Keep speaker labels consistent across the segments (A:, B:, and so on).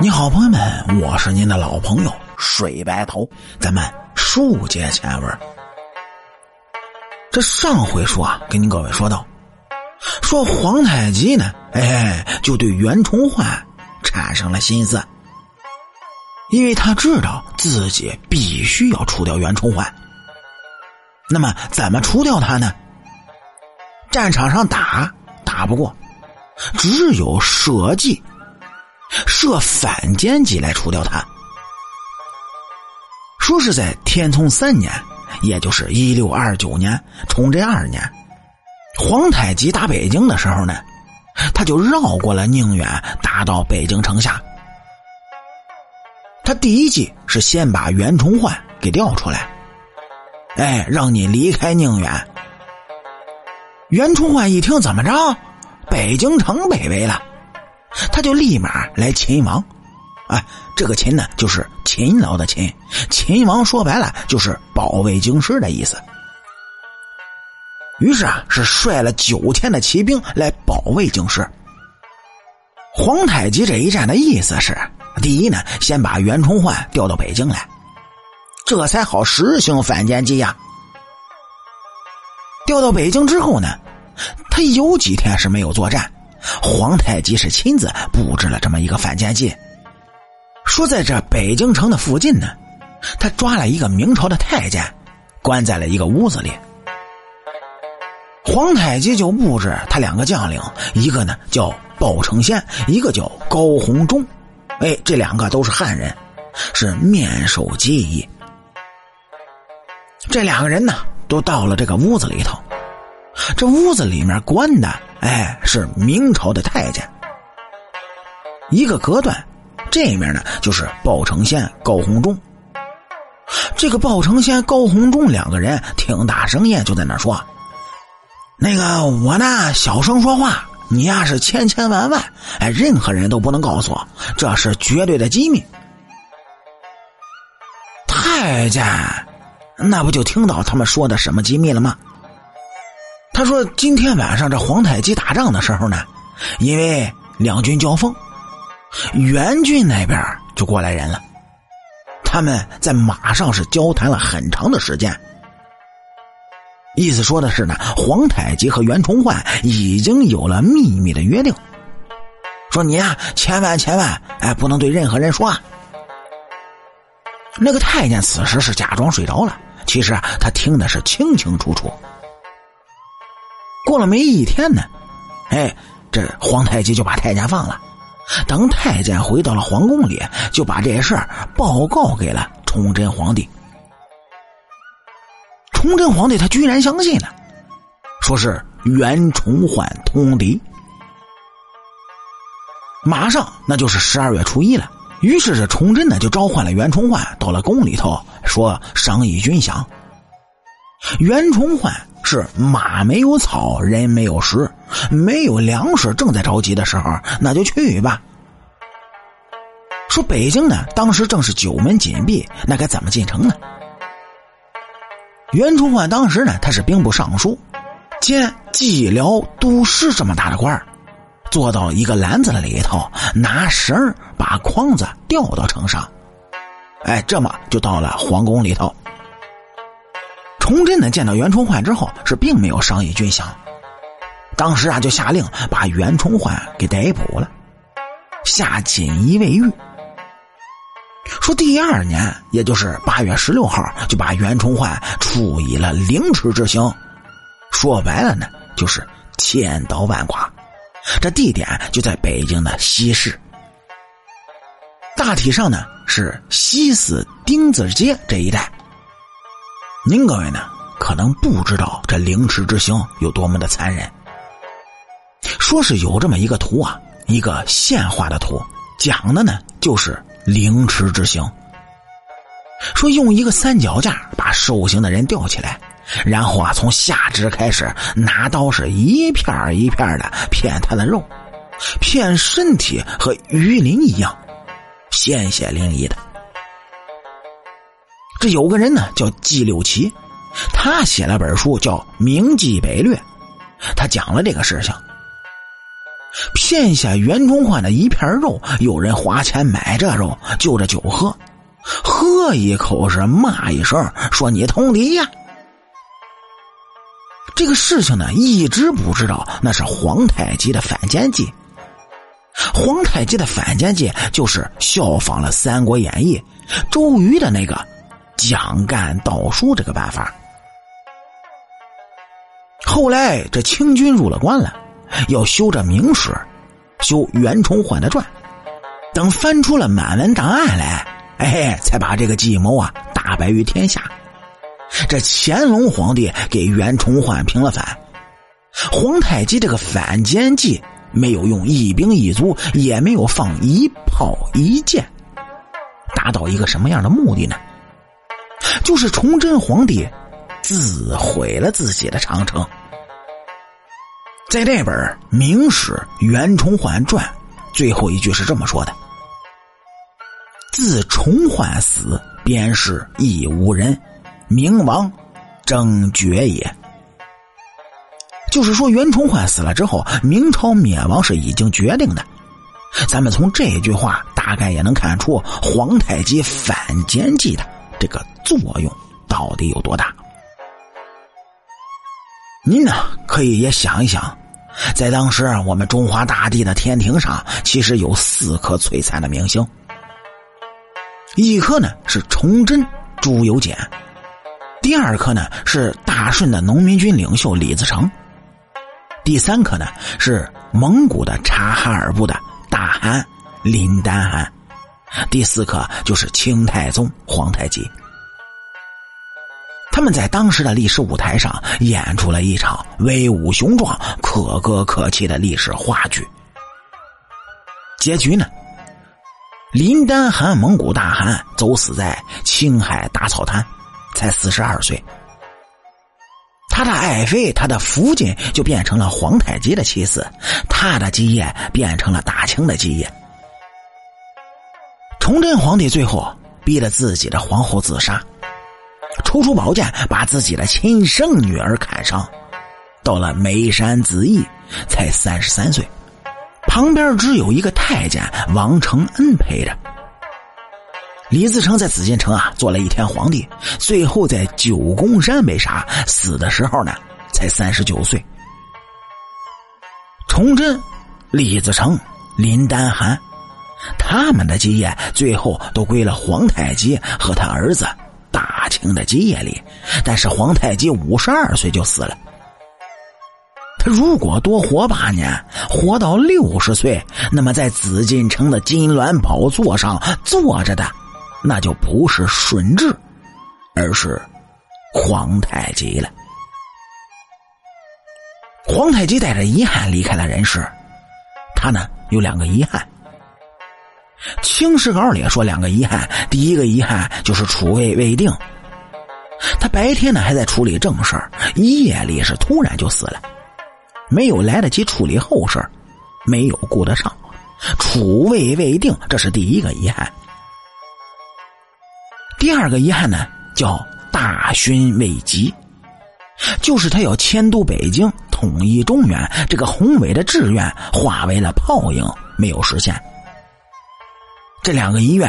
A: 你好，朋友们，我是您的老朋友水白头，咱们书接前文。这上回说啊，跟您各位说到，说皇太极呢，哎，就对袁崇焕产生了心思，因为他知道自己必须要除掉袁崇焕。那么怎么除掉他呢？战场上打打不过，只有设计。设反间计来除掉他。说是在天聪三年，也就是一六二九年，崇祯二年，皇太极打北京的时候呢，他就绕过了宁远，打到北京城下。他第一计是先把袁崇焕给调出来，哎，让你离开宁远。袁崇焕一听，怎么着？北京城北围了。他就立马来秦王，哎，这个秦呢，就是勤劳的勤。秦王说白了就是保卫京师的意思。于是啊，是率了九千的骑兵来保卫京师。皇太极这一战的意思是：第一呢，先把袁崇焕调到北京来，这才好实行反间计呀。调到北京之后呢，他有几天是没有作战。皇太极是亲自布置了这么一个反间计，说在这北京城的附近呢，他抓了一个明朝的太监，关在了一个屋子里。皇太极就布置他两个将领，一个呢叫鲍承先，一个叫高鸿忠，哎，这两个都是汉人，是面授机宜。这两个人呢，都到了这个屋子里头。这屋子里面关的，哎，是明朝的太监。一个隔断，这面呢就是鲍承先、高鸿忠。这个鲍承先、高鸿忠两个人挺大声音，就在那说：“那个我呢，小声说话，你呀是千千万万，哎，任何人都不能告诉我，这是绝对的机密。”太监，那不就听到他们说的什么机密了吗？他说：“今天晚上这皇太极打仗的时候呢，因为两军交锋，元军那边就过来人了。他们在马上是交谈了很长的时间，意思说的是呢，皇太极和袁崇焕已经有了秘密的约定，说你呀，千万千万哎，不能对任何人说啊。”那个太监此时是假装睡着了，其实啊，他听的是清清楚楚。过了没一天呢，哎，这皇太极就把太监放了。等太监回到了皇宫里，就把这事儿报告给了崇祯皇帝。崇祯皇帝他居然相信了，说是袁崇焕通敌。马上那就是十二月初一了，于是这崇祯呢就召唤了袁崇焕到了宫里头，说商议军饷。袁崇焕。是马没有草，人没有食，没有粮食，正在着急的时候，那就去吧。说北京呢，当时正是九门紧闭，那该怎么进城呢？袁崇焕当时呢，他是兵部尚书，兼蓟辽都师这么大的官坐到一个篮子里头，拿绳把筐子吊到城上，哎，这么就到了皇宫里头。崇祯呢见到袁崇焕之后是并没有商议军饷，当时啊就下令把袁崇焕给逮捕了，下锦衣卫狱。说第二年，也就是八月十六号，就把袁崇焕处以了凌迟之刑。说白了呢，就是千刀万剐。这地点就在北京的西市，大体上呢是西四丁字街这一带。您各位呢，可能不知道这凌迟之刑有多么的残忍。说是有这么一个图啊，一个线画的图，讲的呢就是凌迟之刑。说用一个三脚架把受刑的人吊起来，然后啊从下肢开始拿刀是一片一片的片他的肉，片身体和鱼鳞一样，鲜血淋漓的。这有个人呢，叫纪六奇，他写了本书叫《明记北略》，他讲了这个事情。骗下袁崇焕的一片肉，有人花钱买这肉，就着酒喝，喝一口是骂一声，说你通敌呀。这个事情呢，一直不知道那是皇太极的反间计。皇太极的反间计就是效仿了《三国演义》周瑜的那个蒋干盗书这个办法。后来这清军入了关了，要修这明史，修袁崇焕的传。等翻出了满文档案来，哎，才把这个计谋啊大白于天下。这乾隆皇帝给袁崇焕平了反，皇太极这个反间计没有用一兵一卒，也没有放一炮一箭，达到一个什么样的目的呢？就是崇祯皇帝自毁了自己的长城。在这本《明史袁崇焕传》最后一句是这么说的：“自崇焕死，便是亦无人。”明亡，正绝也。就是说，袁崇焕死了之后，明朝灭亡是已经决定的。咱们从这句话大概也能看出皇太极反间计的这个作用到底有多大。您呢，可以也想一想，在当时我们中华大地的天庭上，其实有四颗璀璨的明星，一颗呢是崇祯、朱由检。第二颗呢是大顺的农民军领袖李自成，第三颗呢是蒙古的察哈尔部的大汗林丹汗，第四颗就是清太宗皇太极。他们在当时的历史舞台上演出了一场威武雄壮、可歌可泣的历史话剧。结局呢，林丹汗蒙古大汗走死在青海大草滩。才四十二岁，他的爱妃，他的福晋就变成了皇太极的妻子，他的基业变成了大清的基业。崇祯皇帝最后逼着自己的皇后自杀，抽出宝剑把自己的亲生女儿砍伤。到了眉山子义，才三十三岁，旁边只有一个太监王承恩陪着。李自成在紫禁城啊做了一天皇帝，最后在九宫山被杀，死的时候呢才三十九岁。崇祯、李自成、林丹汗，他们的基业最后都归了皇太极和他儿子大清的基业里，但是皇太极五十二岁就死了。他如果多活八年，活到六十岁，那么在紫禁城的金銮宝座上坐着的。那就不是顺治，而是皇太极了。皇太极带着遗憾离开了人世，他呢有两个遗憾。清史稿里说两个遗憾，第一个遗憾就是储位未定。他白天呢还在处理正事夜里是突然就死了，没有来得及处理后事没有顾得上，储位未定，这是第一个遗憾。第二个遗憾呢，叫大勋未及，就是他要迁都北京，统一中原，这个宏伟的志愿化为了泡影，没有实现。这两个遗愿，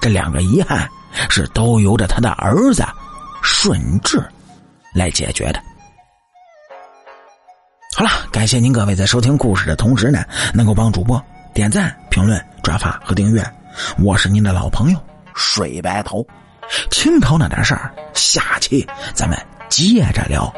A: 这两个遗憾，是都由着他的儿子顺治来解决的。好了，感谢您各位在收听故事的同时呢，能够帮主播点赞、评论、转发和订阅。我是您的老朋友水白头。清朝那点事儿，下期咱们接着聊。